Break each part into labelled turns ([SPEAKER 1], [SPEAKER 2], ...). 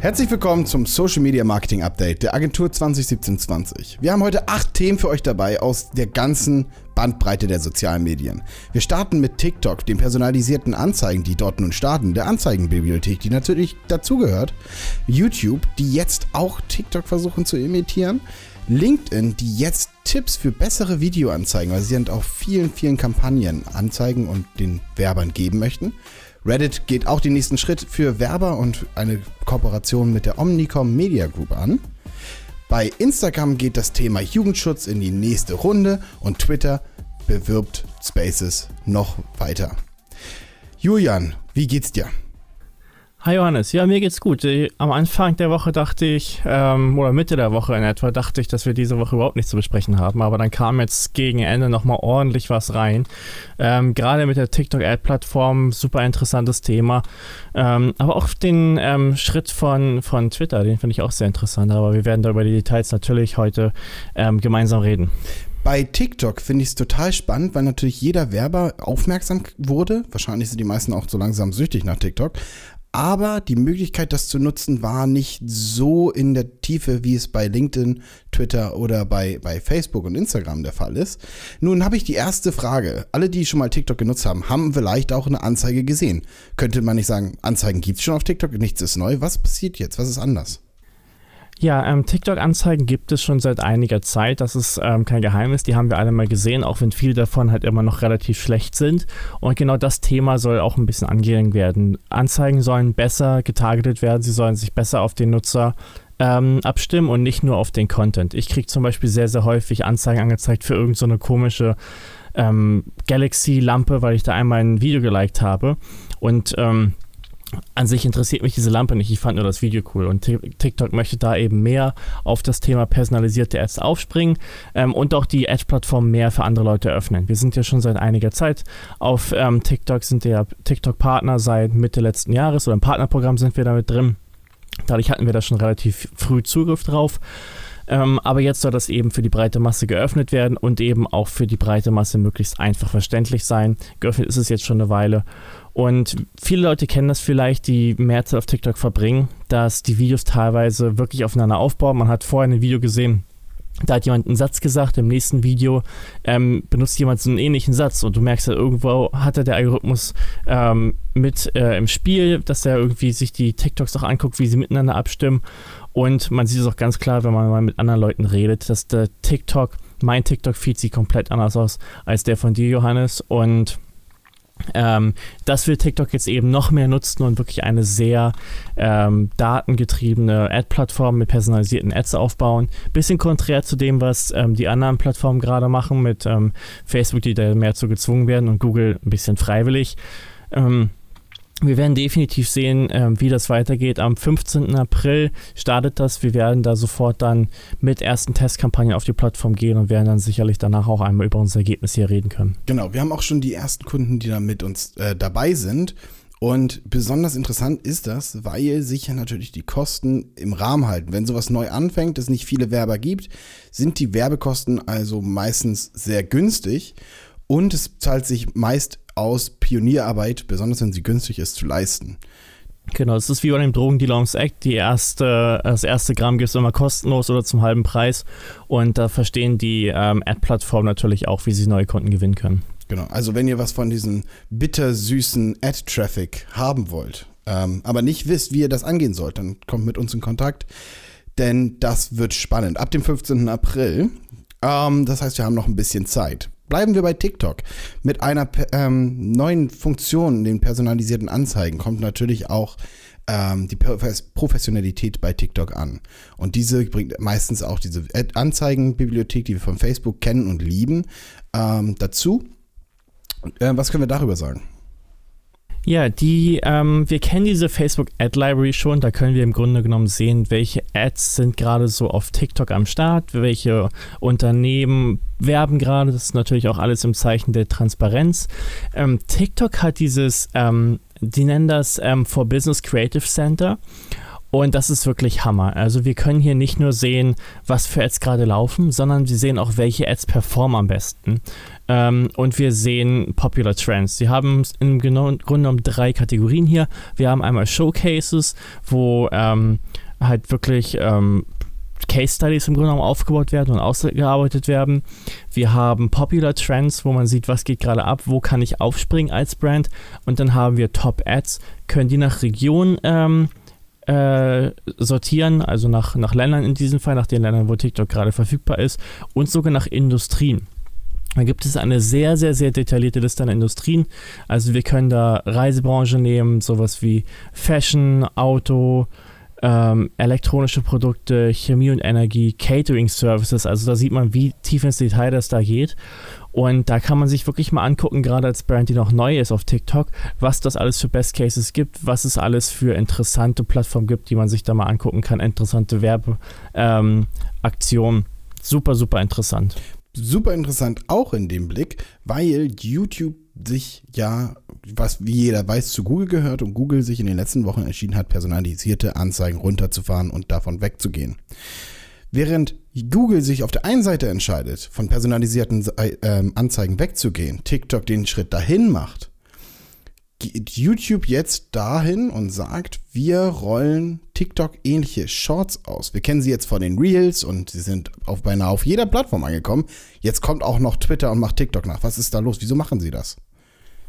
[SPEAKER 1] Herzlich willkommen zum Social Media Marketing Update der Agentur 2017-20. Wir haben heute acht Themen für euch dabei aus der ganzen Bandbreite der sozialen Medien. Wir starten mit TikTok, den personalisierten Anzeigen, die dort nun starten, der Anzeigenbibliothek, die natürlich dazugehört, YouTube, die jetzt auch TikTok versuchen zu imitieren, LinkedIn, die jetzt Tipps für bessere Videoanzeigen, weil sie sind auf vielen, vielen Kampagnen anzeigen und den Werbern geben möchten. Reddit geht auch den nächsten Schritt für Werber und eine Kooperation mit der Omnicom Media Group an. Bei Instagram geht das Thema Jugendschutz in die nächste Runde und Twitter bewirbt Spaces noch weiter. Julian, wie geht's dir?
[SPEAKER 2] Hi Johannes, ja, mir geht's gut. Am Anfang der Woche dachte ich, ähm, oder Mitte der Woche in etwa, dachte ich, dass wir diese Woche überhaupt nichts zu besprechen haben, aber dann kam jetzt gegen Ende nochmal ordentlich was rein. Ähm, Gerade mit der TikTok-Ad-Plattform, super interessantes Thema. Ähm, aber auch den ähm, Schritt von, von Twitter, den finde ich auch sehr interessant, aber wir werden da über die Details natürlich heute ähm, gemeinsam reden.
[SPEAKER 1] Bei TikTok finde ich es total spannend, weil natürlich jeder Werber aufmerksam wurde. Wahrscheinlich sind die meisten auch so langsam süchtig nach TikTok. Aber die Möglichkeit, das zu nutzen, war nicht so in der Tiefe, wie es bei LinkedIn, Twitter oder bei, bei Facebook und Instagram der Fall ist. Nun habe ich die erste Frage. Alle, die schon mal TikTok genutzt haben, haben vielleicht auch eine Anzeige gesehen. Könnte man nicht sagen, Anzeigen gibt es schon auf TikTok, nichts ist neu. Was passiert jetzt? Was ist anders?
[SPEAKER 2] Ja, ähm, TikTok-Anzeigen gibt es schon seit einiger Zeit. Das ist ähm, kein Geheimnis. Die haben wir alle mal gesehen, auch wenn viele davon halt immer noch relativ schlecht sind. Und genau das Thema soll auch ein bisschen angegangen werden. Anzeigen sollen besser getargetet werden. Sie sollen sich besser auf den Nutzer ähm, abstimmen und nicht nur auf den Content. Ich kriege zum Beispiel sehr, sehr häufig Anzeigen angezeigt für irgendeine so komische ähm, Galaxy-Lampe, weil ich da einmal ein Video geliked habe. Und ähm, an sich interessiert mich diese Lampe nicht. Ich fand nur das Video cool und TikTok möchte da eben mehr auf das Thema personalisierte Ads aufspringen ähm, und auch die Ad-Plattform mehr für andere Leute öffnen. Wir sind ja schon seit einiger Zeit auf ähm, TikTok, sind ja TikTok-Partner seit Mitte letzten Jahres oder im Partnerprogramm sind wir damit drin. Dadurch hatten wir da schon relativ früh Zugriff drauf. Ähm, aber jetzt soll das eben für die breite Masse geöffnet werden und eben auch für die breite Masse möglichst einfach verständlich sein. Geöffnet ist es jetzt schon eine Weile. Und viele Leute kennen das vielleicht, die mehr Zeit auf TikTok verbringen, dass die Videos teilweise wirklich aufeinander aufbauen. Man hat vorher ein Video gesehen, da hat jemand einen Satz gesagt, im nächsten Video ähm, benutzt jemand so einen ähnlichen Satz und du merkst ja, irgendwo hatte der Algorithmus ähm, mit äh, im Spiel, dass er irgendwie sich die TikToks auch anguckt, wie sie miteinander abstimmen und man sieht es auch ganz klar, wenn man mal mit anderen Leuten redet, dass der TikTok, mein TikTok-Feed sieht komplett anders aus als der von dir, Johannes und ähm, das will TikTok jetzt eben noch mehr nutzen und wirklich eine sehr ähm, datengetriebene Ad-Plattform mit personalisierten Ads aufbauen. Bisschen konträr zu dem, was ähm, die anderen Plattformen gerade machen mit ähm, Facebook, die da mehr zu gezwungen werden und Google ein bisschen freiwillig. Ähm, wir werden definitiv sehen, ähm, wie das weitergeht. Am 15. April startet das. Wir werden da sofort dann mit ersten Testkampagnen auf die Plattform gehen und werden dann sicherlich danach auch einmal über unser Ergebnis hier reden können.
[SPEAKER 1] Genau, wir haben auch schon die ersten Kunden, die da mit uns äh, dabei sind. Und besonders interessant ist das, weil sich ja natürlich die Kosten im Rahmen halten. Wenn sowas neu anfängt, es nicht viele Werber gibt, sind die Werbekosten also meistens sehr günstig und es zahlt sich meist aus, Pionierarbeit, besonders wenn sie günstig ist, zu leisten.
[SPEAKER 2] Genau, es ist wie bei dem Drogendealer ums Eck. Die erste, das erste Gramm gibt es immer kostenlos oder zum halben Preis. Und da verstehen die ähm, Ad-Plattformen natürlich auch, wie sie neue Kunden gewinnen können.
[SPEAKER 1] Genau, also wenn ihr was von diesem bittersüßen Ad-Traffic haben wollt, ähm, aber nicht wisst, wie ihr das angehen sollt, dann kommt mit uns in Kontakt, denn das wird spannend. Ab dem 15. April, ähm, das heißt, wir haben noch ein bisschen Zeit. Bleiben wir bei TikTok. Mit einer ähm, neuen Funktion, den personalisierten Anzeigen, kommt natürlich auch ähm, die Professionalität bei TikTok an. Und diese bringt meistens auch diese Anzeigenbibliothek, die wir von Facebook kennen und lieben, ähm, dazu. Äh, was können wir darüber sagen?
[SPEAKER 2] Ja, die, ähm, wir kennen diese Facebook Ad Library schon. Da können wir im Grunde genommen sehen, welche Ads sind gerade so auf TikTok am Start, welche Unternehmen werben gerade. Das ist natürlich auch alles im Zeichen der Transparenz. Ähm, TikTok hat dieses, ähm, die nennen das ähm, For Business Creative Center. Und das ist wirklich Hammer. Also wir können hier nicht nur sehen, was für Ads gerade laufen, sondern wir sehen auch, welche Ads performen am besten. Ähm, und wir sehen Popular Trends. Sie haben im Grunde genommen drei Kategorien hier. Wir haben einmal Showcases, wo ähm, halt wirklich ähm, Case Studies im Grunde genommen aufgebaut werden und ausgearbeitet werden. Wir haben Popular Trends, wo man sieht, was geht gerade ab, wo kann ich aufspringen als Brand. Und dann haben wir Top Ads, können die nach Region ähm, äh, sortieren, also nach, nach Ländern in diesem Fall, nach den Ländern, wo TikTok gerade verfügbar ist und sogar nach Industrien. Da gibt es eine sehr, sehr, sehr detaillierte Liste an Industrien. Also wir können da Reisebranche nehmen, sowas wie Fashion, Auto, ähm, elektronische Produkte, Chemie und Energie, Catering Services. Also da sieht man, wie tief ins Detail das da geht. Und da kann man sich wirklich mal angucken, gerade als Brand, die noch neu ist auf TikTok, was das alles für Best Cases gibt, was es alles für interessante Plattformen gibt, die man sich da mal angucken kann, interessante Werbeaktionen. Ähm, super, super interessant.
[SPEAKER 1] Super interessant auch in dem Blick, weil YouTube sich ja, was wie jeder weiß, zu Google gehört und Google sich in den letzten Wochen entschieden hat, personalisierte Anzeigen runterzufahren und davon wegzugehen. Während Google sich auf der einen Seite entscheidet, von personalisierten äh, Anzeigen wegzugehen, TikTok den Schritt dahin macht, geht YouTube jetzt dahin und sagt, wir rollen TikTok ähnliche Shorts aus. Wir kennen sie jetzt von den Reels und sie sind auf beinahe auf jeder Plattform angekommen. Jetzt kommt auch noch Twitter und macht TikTok nach. Was ist da los? Wieso machen sie das?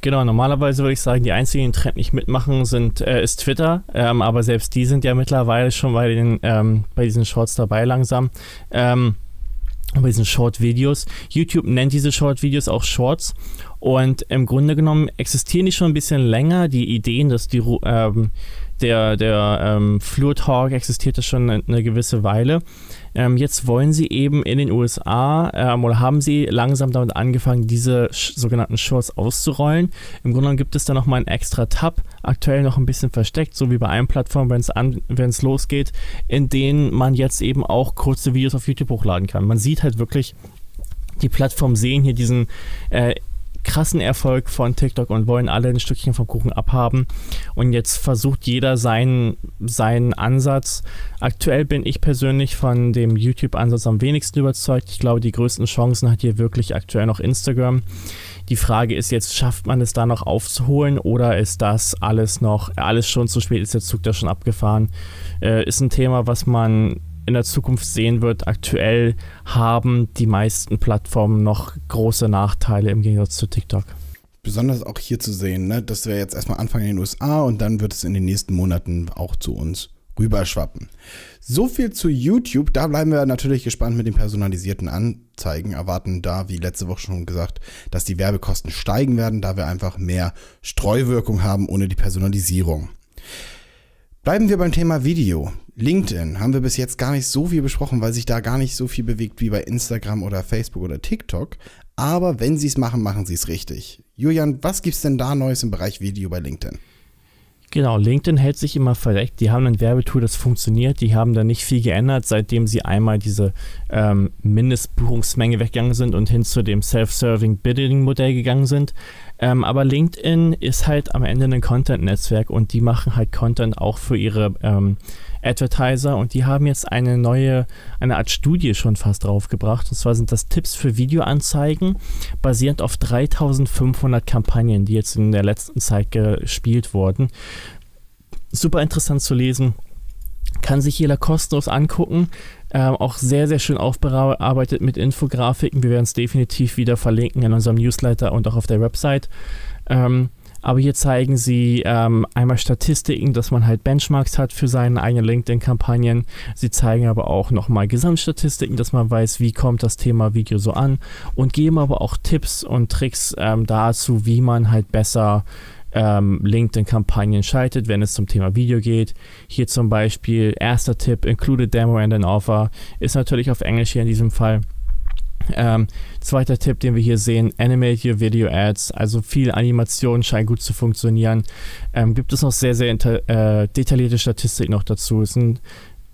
[SPEAKER 2] Genau, normalerweise würde ich sagen, die einzigen, die den Trend nicht mitmachen, sind, äh, ist Twitter. Ähm, aber selbst die sind ja mittlerweile schon bei, den, ähm, bei diesen Shorts dabei langsam. Ähm, bei diesen Short-Videos. YouTube nennt diese Short-Videos auch Shorts. Und im Grunde genommen existieren die schon ein bisschen länger. Die Ideen, dass die, ähm, der, der ähm, Fluid Talk existierte schon eine, gewisse Weile. Ähm, jetzt wollen sie eben in den USA ähm, oder haben sie langsam damit angefangen, diese sogenannten Shorts auszurollen. Im Grunde genommen gibt es da nochmal einen extra Tab, aktuell noch ein bisschen versteckt, so wie bei allen Plattformen, wenn es losgeht, in denen man jetzt eben auch kurze Videos auf YouTube hochladen kann. Man sieht halt wirklich, die Plattformen sehen hier diesen äh, krassen Erfolg von TikTok und wollen alle ein Stückchen vom Kuchen abhaben. Und jetzt versucht jeder seinen, seinen Ansatz. Aktuell bin ich persönlich von dem YouTube-Ansatz am wenigsten überzeugt. Ich glaube, die größten Chancen hat hier wirklich aktuell noch Instagram. Die Frage ist jetzt, schafft man es da noch aufzuholen oder ist das alles noch, alles schon zu spät, ist der Zug da schon abgefahren? Äh, ist ein Thema, was man in der Zukunft sehen wird, aktuell haben die meisten Plattformen noch große Nachteile im Gegensatz zu TikTok.
[SPEAKER 1] Besonders auch hier zu sehen, ne? dass wir jetzt erstmal anfangen in den USA und dann wird es in den nächsten Monaten auch zu uns rüberschwappen. So viel zu YouTube. Da bleiben wir natürlich gespannt mit den personalisierten Anzeigen. Erwarten da, wie letzte Woche schon gesagt, dass die Werbekosten steigen werden, da wir einfach mehr Streuwirkung haben ohne die Personalisierung. Bleiben wir beim Thema Video. LinkedIn haben wir bis jetzt gar nicht so viel besprochen, weil sich da gar nicht so viel bewegt wie bei Instagram oder Facebook oder TikTok. Aber wenn sie es machen, machen sie es richtig. Julian, was gibt es denn da Neues im Bereich Video bei LinkedIn?
[SPEAKER 2] Genau, LinkedIn hält sich immer verdeckt. Die haben ein Werbetool, das funktioniert. Die haben da nicht viel geändert, seitdem sie einmal diese ähm, Mindestbuchungsmenge weggegangen sind und hin zu dem Self-Serving Bidding-Modell gegangen sind. Ähm, aber LinkedIn ist halt am Ende ein Content-Netzwerk und die machen halt Content auch für ihre ähm, Advertiser und die haben jetzt eine neue, eine Art Studie schon fast draufgebracht. Und zwar sind das Tipps für Videoanzeigen, basierend auf 3500 Kampagnen, die jetzt in der letzten Zeit gespielt wurden. Super interessant zu lesen. Kann sich jeder kostenlos angucken. Ähm, auch sehr, sehr schön aufbearbeitet mit Infografiken. Wir werden es definitiv wieder verlinken in unserem Newsletter und auch auf der Website. Ähm, aber hier zeigen sie ähm, einmal Statistiken, dass man halt Benchmarks hat für seine eigenen LinkedIn-Kampagnen. Sie zeigen aber auch nochmal Gesamtstatistiken, dass man weiß, wie kommt das Thema Video so an und geben aber auch Tipps und Tricks ähm, dazu, wie man halt besser ähm, LinkedIn-Kampagnen schaltet, wenn es zum Thema Video geht. Hier zum Beispiel erster Tipp, include Demo and an Offer, ist natürlich auf Englisch hier in diesem Fall. Ähm, zweiter Tipp, den wir hier sehen, Animate Your Video Ads, also viel Animation scheint gut zu funktionieren. Ähm, gibt es noch sehr, sehr äh, detaillierte Statistiken noch dazu. Ist ein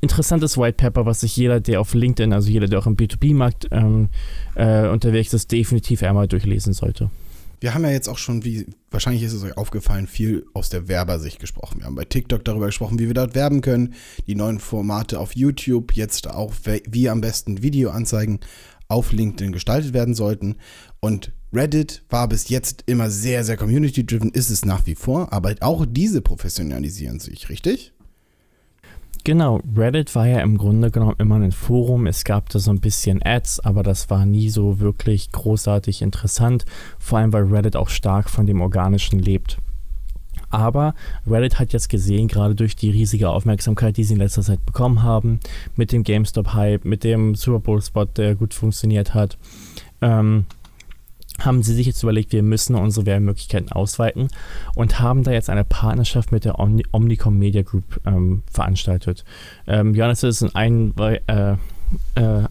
[SPEAKER 2] interessantes White Paper, was sich jeder, der auf LinkedIn, also jeder, der auch im B2B-Markt ähm, äh, unterwegs ist, definitiv einmal durchlesen sollte.
[SPEAKER 1] Wir haben ja jetzt auch schon, wie wahrscheinlich ist es euch aufgefallen, viel aus der Werbersicht gesprochen. Wir haben bei TikTok darüber gesprochen, wie wir dort werben können, die neuen Formate auf YouTube, jetzt auch, wie am besten Videoanzeigen auf LinkedIn gestaltet werden sollten. Und Reddit war bis jetzt immer sehr, sehr community-driven, ist es nach wie vor, aber auch diese professionalisieren sich, richtig?
[SPEAKER 2] Genau, Reddit war ja im Grunde genommen immer ein Forum. Es gab da so ein bisschen Ads, aber das war nie so wirklich großartig interessant. Vor allem, weil Reddit auch stark von dem Organischen lebt. Aber Reddit hat jetzt gesehen, gerade durch die riesige Aufmerksamkeit, die sie in letzter Zeit bekommen haben, mit dem GameStop-Hype, mit dem Super Bowl-Spot, der gut funktioniert hat, ähm, haben sie sich jetzt überlegt, wir müssen unsere Werbemöglichkeiten ausweiten und haben da jetzt eine Partnerschaft mit der Omni Omnicom Media Group ähm, veranstaltet. Ähm, Johannes ist in ein, äh, äh,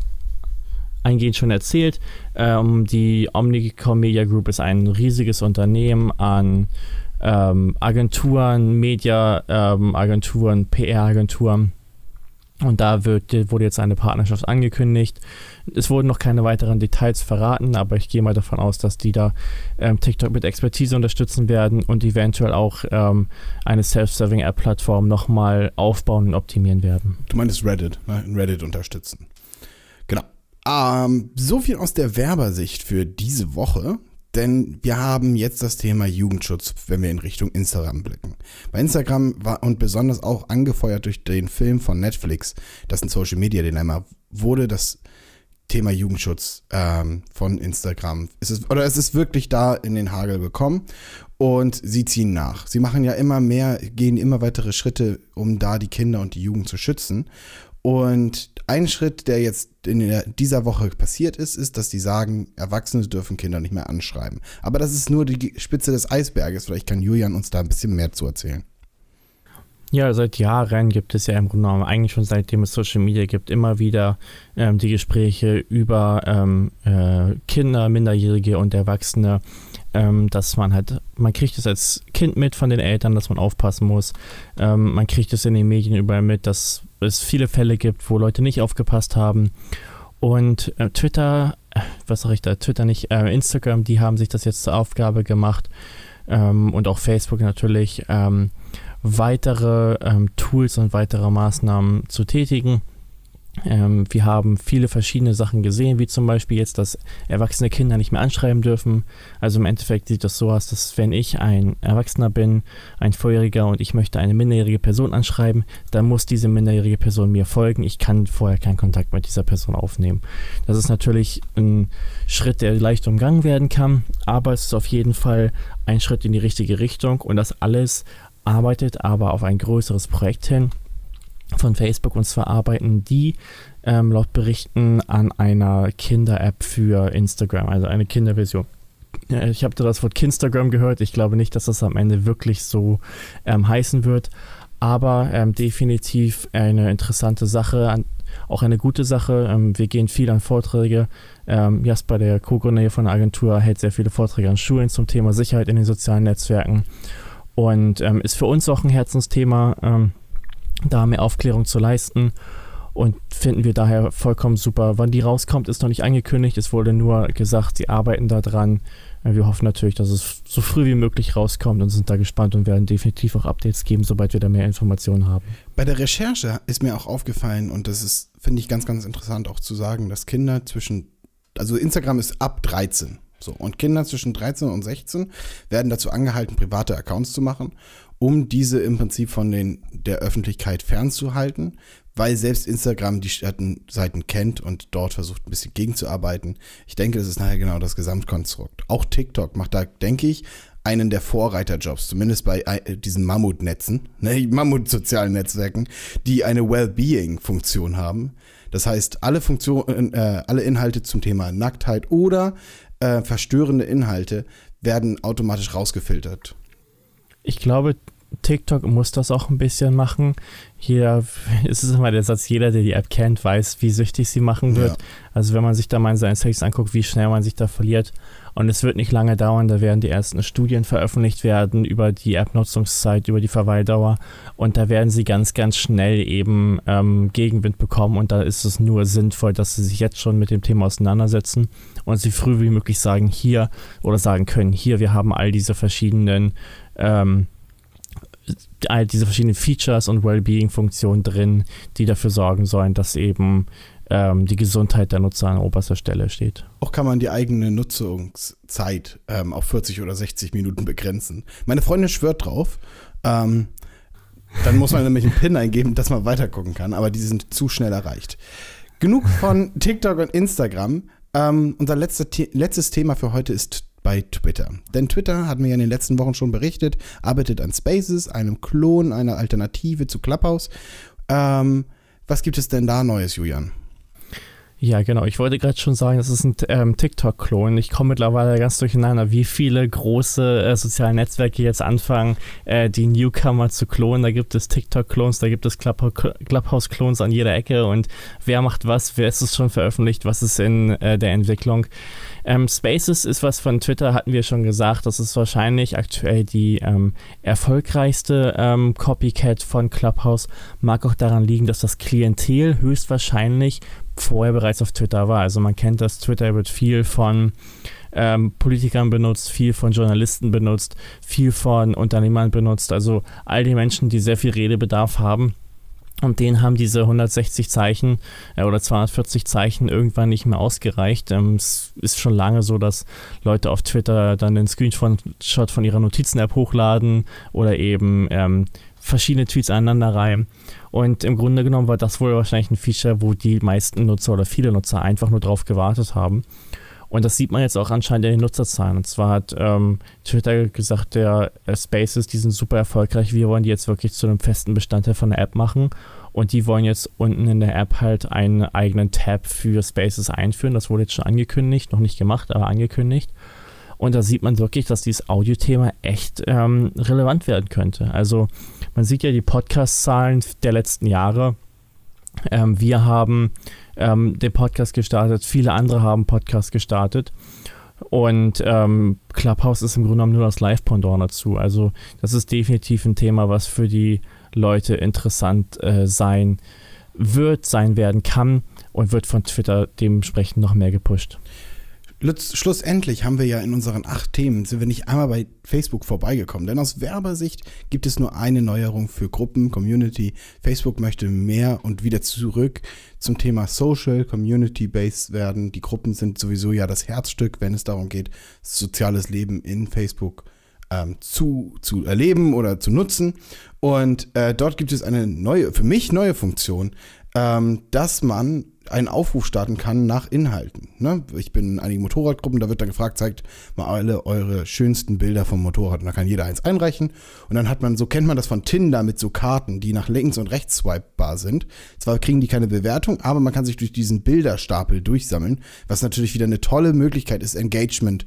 [SPEAKER 2] eingehend schon erzählt. Ähm, die Omnicom Media Group ist ein riesiges Unternehmen an ähm, Agenturen, Media-Agenturen, ähm, PR-Agenturen und da wird, wurde jetzt eine Partnerschaft angekündigt. Es wurden noch keine weiteren Details verraten, aber ich gehe mal davon aus, dass die da ähm, TikTok mit Expertise unterstützen werden und eventuell auch ähm, eine Self-Serving-App-Plattform nochmal aufbauen und optimieren werden.
[SPEAKER 1] Du meinst Reddit, ne? Reddit unterstützen. Genau. Ähm, so viel aus der Werbersicht für diese Woche. Denn wir haben jetzt das Thema Jugendschutz, wenn wir in Richtung Instagram blicken. Bei Instagram war und besonders auch angefeuert durch den Film von Netflix, das ein Social Media Dilemma, wurde das Thema Jugendschutz ähm, von Instagram. Es ist, oder es ist wirklich da in den Hagel gekommen und sie ziehen nach. Sie machen ja immer mehr, gehen immer weitere Schritte, um da die Kinder und die Jugend zu schützen. Und ein Schritt, der jetzt in dieser Woche passiert ist, ist, dass die sagen, Erwachsene dürfen Kinder nicht mehr anschreiben. Aber das ist nur die Spitze des Eisberges. Vielleicht kann Julian uns da ein bisschen mehr zu erzählen.
[SPEAKER 2] Ja, seit Jahren gibt es ja im Grunde genommen, eigentlich schon seitdem es Social Media gibt, immer wieder ähm, die Gespräche über ähm, äh, Kinder, Minderjährige und Erwachsene, ähm, dass man halt, man kriegt es als Kind mit von den Eltern, dass man aufpassen muss. Ähm, man kriegt es in den Medien überall mit, dass es viele Fälle gibt, wo Leute nicht aufgepasst haben. Und äh, Twitter, äh, was sag ich da, Twitter nicht, äh, Instagram, die haben sich das jetzt zur Aufgabe gemacht ähm, und auch Facebook natürlich ähm, weitere ähm, Tools und weitere Maßnahmen zu tätigen. Ähm, wir haben viele verschiedene Sachen gesehen, wie zum Beispiel jetzt, dass erwachsene Kinder nicht mehr anschreiben dürfen. Also im Endeffekt sieht das so aus, dass wenn ich ein Erwachsener bin, ein Vorjähriger und ich möchte eine minderjährige Person anschreiben, dann muss diese minderjährige Person mir folgen. Ich kann vorher keinen Kontakt mit dieser Person aufnehmen. Das ist natürlich ein Schritt, der leicht umgangen werden kann, aber es ist auf jeden Fall ein Schritt in die richtige Richtung und das alles arbeitet aber auf ein größeres Projekt hin von Facebook und zwar arbeiten die ähm, laut Berichten an einer Kinder-App für Instagram, also eine Kinderversion. Ich habe da das Wort Kinstagram gehört. Ich glaube nicht, dass das am Ende wirklich so ähm, heißen wird, aber ähm, definitiv eine interessante Sache, an, auch eine gute Sache. Ähm, wir gehen viel an Vorträge. Ähm, Jasper, der Co-Gründer von der Agentur, hält sehr viele Vorträge an Schulen zum Thema Sicherheit in den sozialen Netzwerken und ähm, ist für uns auch ein Herzensthema, da mehr Aufklärung zu leisten. Und finden wir daher vollkommen super. Wann die rauskommt, ist noch nicht angekündigt. Es wurde nur gesagt, sie arbeiten da dran. Äh, wir hoffen natürlich, dass es so früh wie möglich rauskommt und sind da gespannt und werden definitiv auch Updates geben, sobald wir da mehr Informationen haben.
[SPEAKER 1] Bei der Recherche ist mir auch aufgefallen, und das ist, finde ich, ganz, ganz interessant auch zu sagen, dass Kinder zwischen, also Instagram ist ab 13. So, und Kinder zwischen 13 und 16 werden dazu angehalten, private Accounts zu machen, um diese im Prinzip von den, der Öffentlichkeit fernzuhalten, weil selbst Instagram die Seiten kennt und dort versucht ein bisschen gegenzuarbeiten. Ich denke, das ist nachher genau das Gesamtkonstrukt. Auch TikTok macht da, denke ich, einen der Vorreiterjobs, zumindest bei äh, diesen Mammutnetzen, ne, Mammut-sozialen Netzwerken, die eine Wellbeing-Funktion haben. Das heißt, alle Funktionen, äh, alle Inhalte zum Thema Nacktheit oder äh, verstörende Inhalte werden automatisch rausgefiltert.
[SPEAKER 2] Ich glaube, TikTok muss das auch ein bisschen machen. Hier ist es immer der Satz, jeder, der die App kennt, weiß, wie süchtig sie machen wird. Ja. Also wenn man sich da mal in seinen Settings anguckt, wie schnell man sich da verliert. Und es wird nicht lange dauern, da werden die ersten Studien veröffentlicht werden über die App-Nutzungszeit, über die Verweildauer. Und da werden sie ganz, ganz schnell eben ähm, Gegenwind bekommen. Und da ist es nur sinnvoll, dass sie sich jetzt schon mit dem Thema auseinandersetzen und sie früh wie möglich sagen, hier oder sagen können, hier, wir haben all diese verschiedenen ähm, all diese verschiedenen Features und Wellbeing-Funktionen drin, die dafür sorgen sollen, dass eben ähm, die Gesundheit der Nutzer an oberster Stelle steht.
[SPEAKER 1] Auch kann man die eigene Nutzungszeit ähm, auf 40 oder 60 Minuten begrenzen. Meine Freundin schwört drauf. Ähm, dann muss man nämlich einen PIN eingeben, dass man weitergucken kann, aber die sind zu schnell erreicht. Genug von TikTok und Instagram. Ähm, unser letzte, letztes Thema für heute ist bei Twitter. Denn Twitter, hatten wir ja in den letzten Wochen schon berichtet, arbeitet an Spaces, einem Klon, einer Alternative zu Clubhouse. Ähm, was gibt es denn da Neues, Julian?
[SPEAKER 2] Ja, genau. Ich wollte gerade schon sagen, das ist ein ähm, TikTok-Klon. Ich komme mittlerweile ganz durcheinander, wie viele große äh, soziale Netzwerke jetzt anfangen, äh, die Newcomer zu klonen. Da gibt es TikTok-Klons, da gibt es Clubhouse-Klons an jeder Ecke und wer macht was, wer ist es schon veröffentlicht, was ist in äh, der Entwicklung. Ähm, Spaces ist was von Twitter, hatten wir schon gesagt. Das ist wahrscheinlich aktuell die ähm, erfolgreichste ähm, Copycat von Clubhouse. Mag auch daran liegen, dass das Klientel höchstwahrscheinlich vorher bereits auf Twitter war. Also man kennt das, Twitter wird viel von ähm, Politikern benutzt, viel von Journalisten benutzt, viel von Unternehmern benutzt. Also all die Menschen, die sehr viel Redebedarf haben. Und denen haben diese 160 Zeichen äh, oder 240 Zeichen irgendwann nicht mehr ausgereicht. Ähm, es ist schon lange so, dass Leute auf Twitter dann den Screenshot von ihrer Notizen-App hochladen oder eben ähm, verschiedene Tweets aneinander reihen. Und im Grunde genommen war das wohl wahrscheinlich ein Feature, wo die meisten Nutzer oder viele Nutzer einfach nur drauf gewartet haben. Und das sieht man jetzt auch anscheinend in den Nutzerzahlen. Und zwar hat ähm, Twitter gesagt, der äh, Spaces, die sind super erfolgreich. Wir wollen die jetzt wirklich zu einem festen Bestandteil von der App machen. Und die wollen jetzt unten in der App halt einen eigenen Tab für Spaces einführen. Das wurde jetzt schon angekündigt, noch nicht gemacht, aber angekündigt. Und da sieht man wirklich, dass dieses Audiothema echt ähm, relevant werden könnte. Also man sieht ja die Podcast-Zahlen der letzten Jahre. Ähm, wir haben ähm, den Podcast gestartet, viele andere haben Podcast gestartet. Und ähm, Clubhouse ist im Grunde genommen nur das Live-Pendant dazu. Also das ist definitiv ein Thema, was für die Leute interessant äh, sein wird, sein werden kann und wird von Twitter dementsprechend noch mehr gepusht
[SPEAKER 1] schlussendlich haben wir ja in unseren acht Themen, sind wir nicht einmal bei Facebook vorbeigekommen. Denn aus Werbersicht gibt es nur eine Neuerung für Gruppen, Community. Facebook möchte mehr und wieder zurück zum Thema Social, Community-Based werden. Die Gruppen sind sowieso ja das Herzstück, wenn es darum geht, soziales Leben in Facebook ähm, zu, zu erleben oder zu nutzen. Und äh, dort gibt es eine neue, für mich neue Funktion, ähm, dass man einen Aufruf starten kann nach Inhalten. Ne? Ich bin in einigen Motorradgruppen, da wird dann gefragt, zeigt mal alle eure schönsten Bilder vom Motorrad. Und da kann jeder eins einreichen. Und dann hat man, so kennt man das von Tinder mit so Karten, die nach links und rechts swipebar sind. Zwar kriegen die keine Bewertung, aber man kann sich durch diesen Bilderstapel durchsammeln, was natürlich wieder eine tolle Möglichkeit ist, Engagement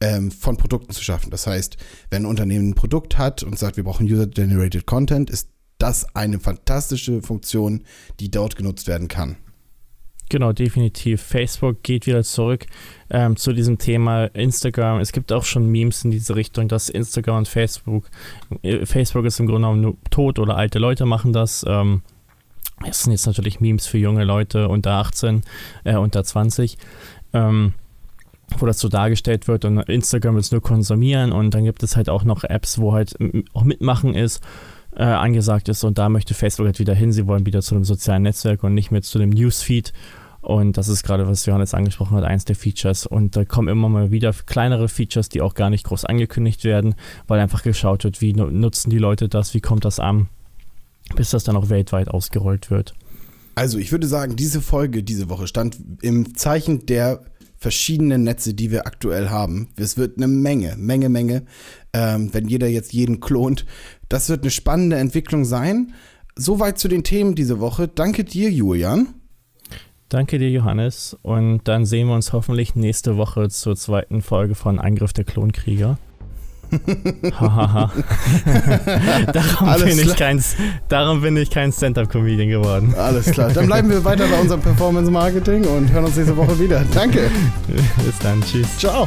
[SPEAKER 1] ähm, von Produkten zu schaffen. Das heißt, wenn ein Unternehmen ein Produkt hat und sagt, wir brauchen User-Generated Content, ist das eine fantastische Funktion, die dort genutzt werden kann.
[SPEAKER 2] Genau, definitiv. Facebook geht wieder zurück ähm, zu diesem Thema Instagram. Es gibt auch schon Memes in diese Richtung, dass Instagram und Facebook, äh, Facebook ist im Grunde genommen nur tot oder alte Leute machen das. Ähm, es sind jetzt natürlich Memes für junge Leute unter 18, äh, unter 20. Ähm, wo das so dargestellt wird und Instagram es nur konsumieren und dann gibt es halt auch noch Apps, wo halt auch mitmachen ist äh, angesagt ist und da möchte Facebook halt wieder hin. Sie wollen wieder zu einem sozialen Netzwerk und nicht mehr zu dem Newsfeed. Und das ist gerade, was Johannes angesprochen hat, eins der Features. Und da kommen immer mal wieder kleinere Features, die auch gar nicht groß angekündigt werden, weil einfach geschaut wird, wie nutzen die Leute das, wie kommt das an, bis das dann auch weltweit ausgerollt wird.
[SPEAKER 1] Also ich würde sagen, diese Folge diese Woche stand im Zeichen der verschiedenen Netze, die wir aktuell haben. Es wird eine Menge, Menge, Menge. Ähm, wenn jeder jetzt jeden klont, das wird eine spannende Entwicklung sein. Soweit zu den Themen diese Woche. Danke dir, Julian.
[SPEAKER 2] Danke dir, Johannes. Und dann sehen wir uns hoffentlich nächste Woche zur zweiten Folge von Angriff der Klonkrieger. Hahaha. darum, bin ich kein, darum bin ich kein Stand-Up-Comedian geworden.
[SPEAKER 1] Alles klar. Dann bleiben wir weiter bei unserem Performance-Marketing und hören uns nächste Woche wieder. Danke.
[SPEAKER 2] Bis dann. Tschüss.
[SPEAKER 1] Ciao.